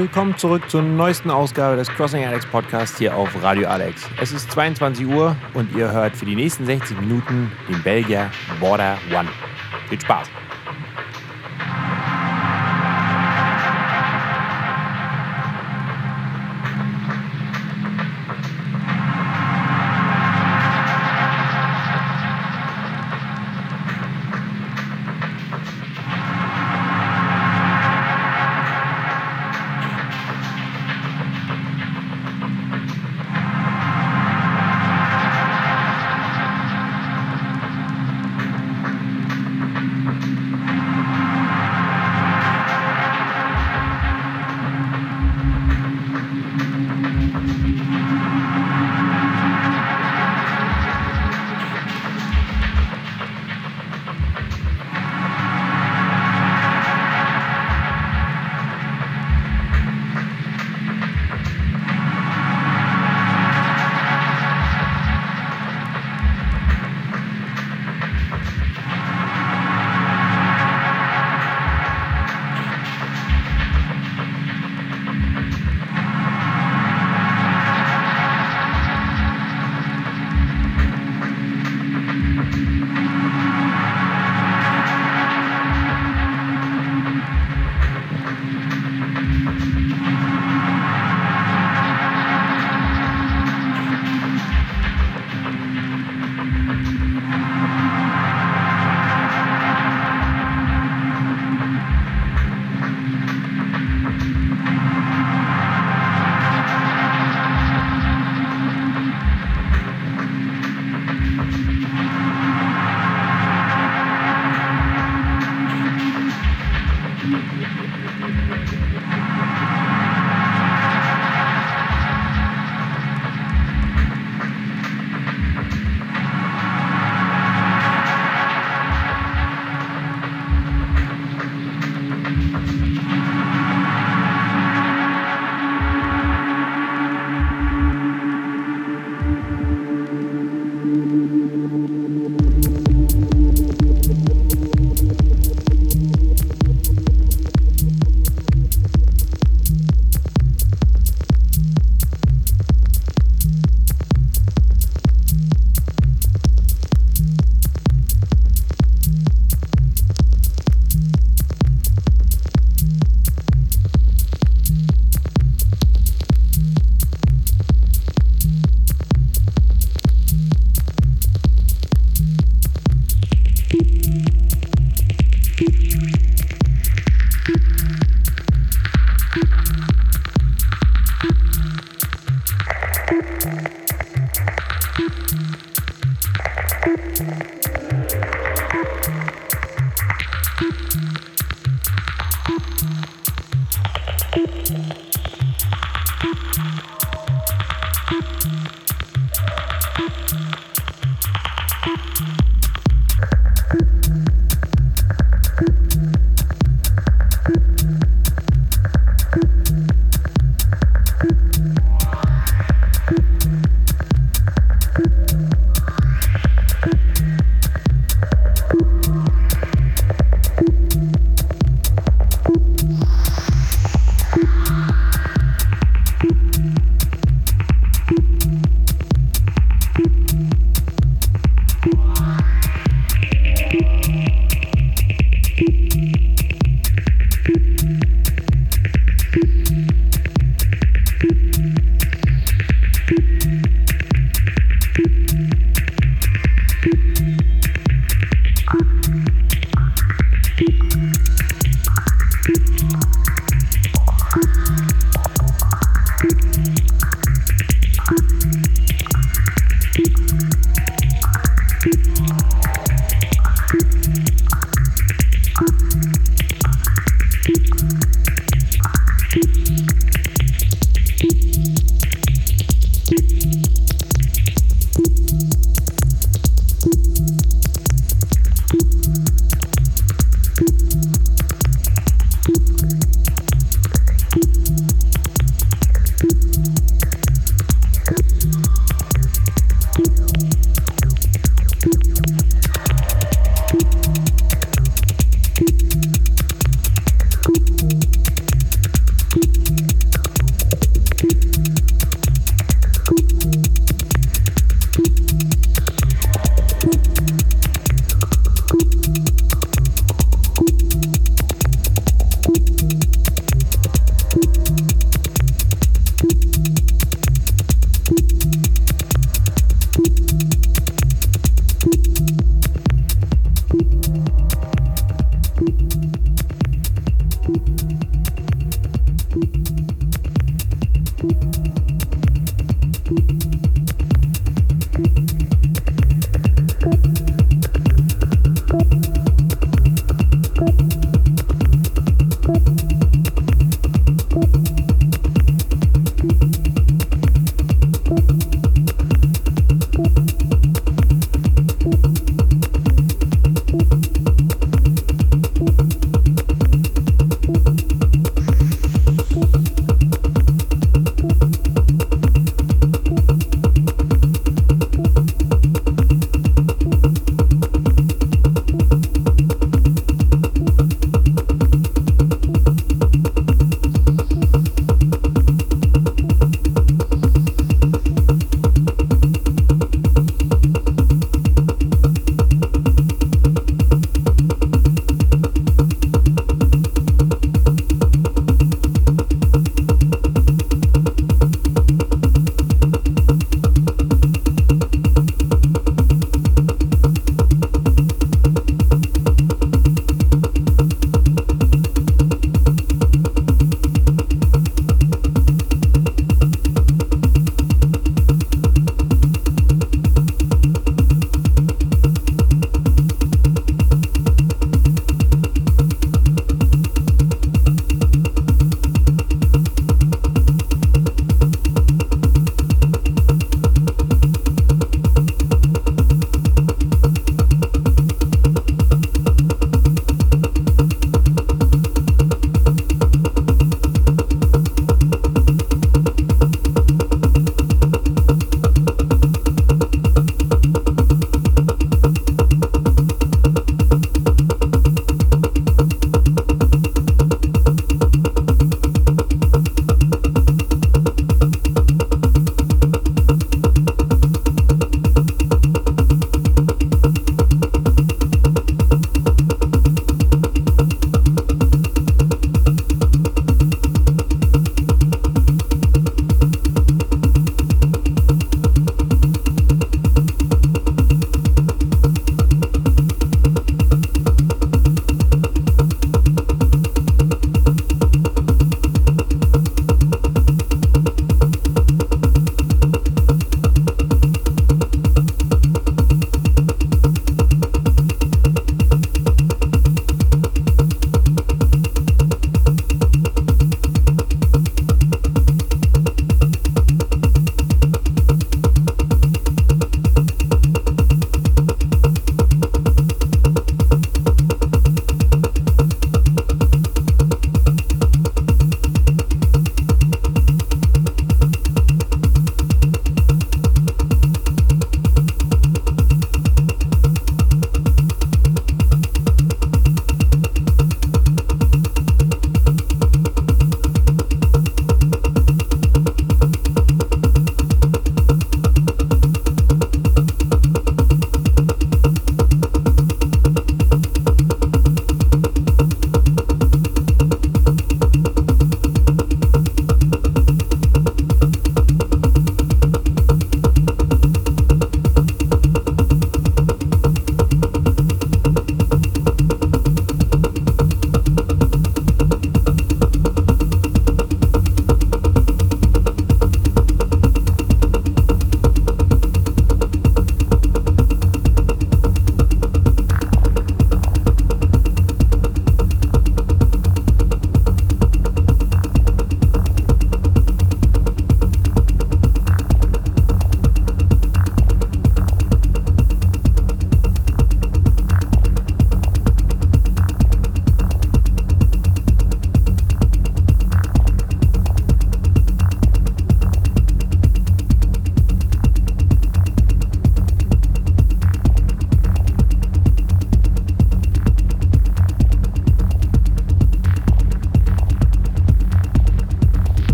Willkommen zurück zur neuesten Ausgabe des Crossing Alex Podcast hier auf Radio Alex. Es ist 22 Uhr und ihr hört für die nächsten 60 Minuten den Belgier Border One. Viel Spaß!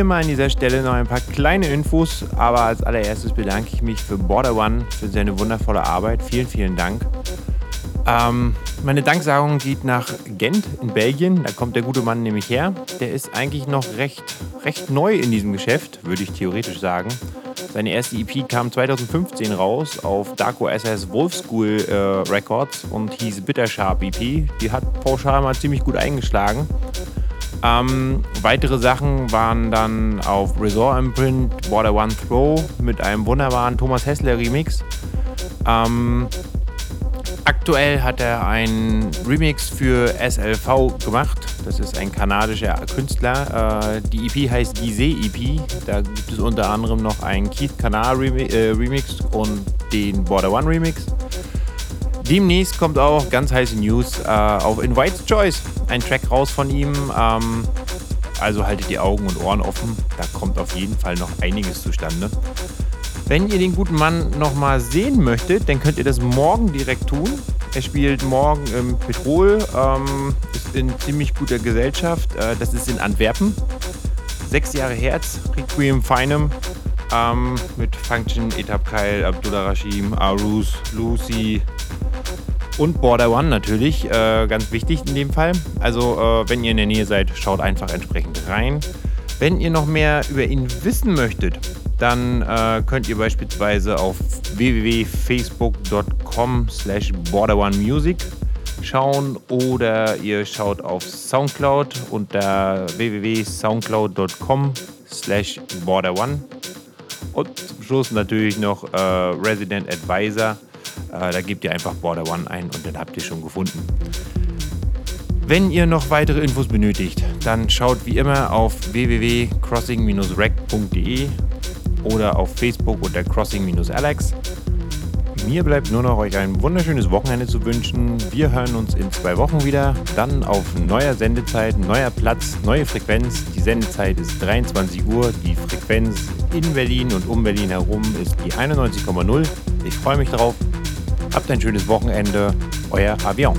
Wie immer an dieser Stelle noch ein paar kleine Infos, aber als allererstes bedanke ich mich für Border One für seine wundervolle Arbeit. Vielen, vielen Dank. Ähm, meine Danksagung geht nach Gent in Belgien. Da kommt der gute Mann nämlich her. Der ist eigentlich noch recht, recht neu in diesem Geschäft, würde ich theoretisch sagen. Seine erste EP kam 2015 raus auf Darko SS Wolf School äh, Records und hieß Bitter Sharp EP. Die hat pauschal mal ziemlich gut eingeschlagen. Ähm, weitere Sachen waren dann auf Resort Imprint Border One Throw mit einem wunderbaren Thomas Hessler Remix. Ähm, aktuell hat er einen Remix für SLV gemacht. Das ist ein kanadischer Künstler. Äh, die EP heißt Gizeh EP. Da gibt es unter anderem noch einen Keith Kanar äh, Remix und den Border One Remix. Demnächst kommt auch ganz heiße News äh, auf Invites Choice. Ein Track raus von ihm. Ähm, also haltet die Augen und Ohren offen. Da kommt auf jeden Fall noch einiges zustande. Wenn ihr den guten Mann nochmal sehen möchtet, dann könnt ihr das morgen direkt tun. Er spielt morgen im Petrol, ähm, ist in ziemlich guter Gesellschaft. Äh, das ist in Antwerpen. Sechs Jahre Herz, Requiem Feinem. Ähm, mit Function, Etap Kyle, Abdullah Rashim, Arus, Lucy, und Border One natürlich, äh, ganz wichtig in dem Fall. Also äh, wenn ihr in der Nähe seid, schaut einfach entsprechend rein. Wenn ihr noch mehr über ihn wissen möchtet, dann äh, könnt ihr beispielsweise auf www.facebook.com slash borderonemusic schauen oder ihr schaut auf Soundcloud unter www.soundcloud.com slash borderone und zum Schluss natürlich noch äh, Resident Advisor äh, da gebt ihr einfach Border One ein und dann habt ihr schon gefunden. Wenn ihr noch weitere Infos benötigt, dann schaut wie immer auf www.crossing-rec.de oder auf Facebook unter crossing-alex. Mir bleibt nur noch euch ein wunderschönes Wochenende zu wünschen. Wir hören uns in zwei Wochen wieder. Dann auf neuer Sendezeit, neuer Platz, neue Frequenz. Die Sendezeit ist 23 Uhr. Die Frequenz in Berlin und um Berlin herum ist die 91,0. Ich freue mich drauf. Habt ein schönes Wochenende. Euer Avion.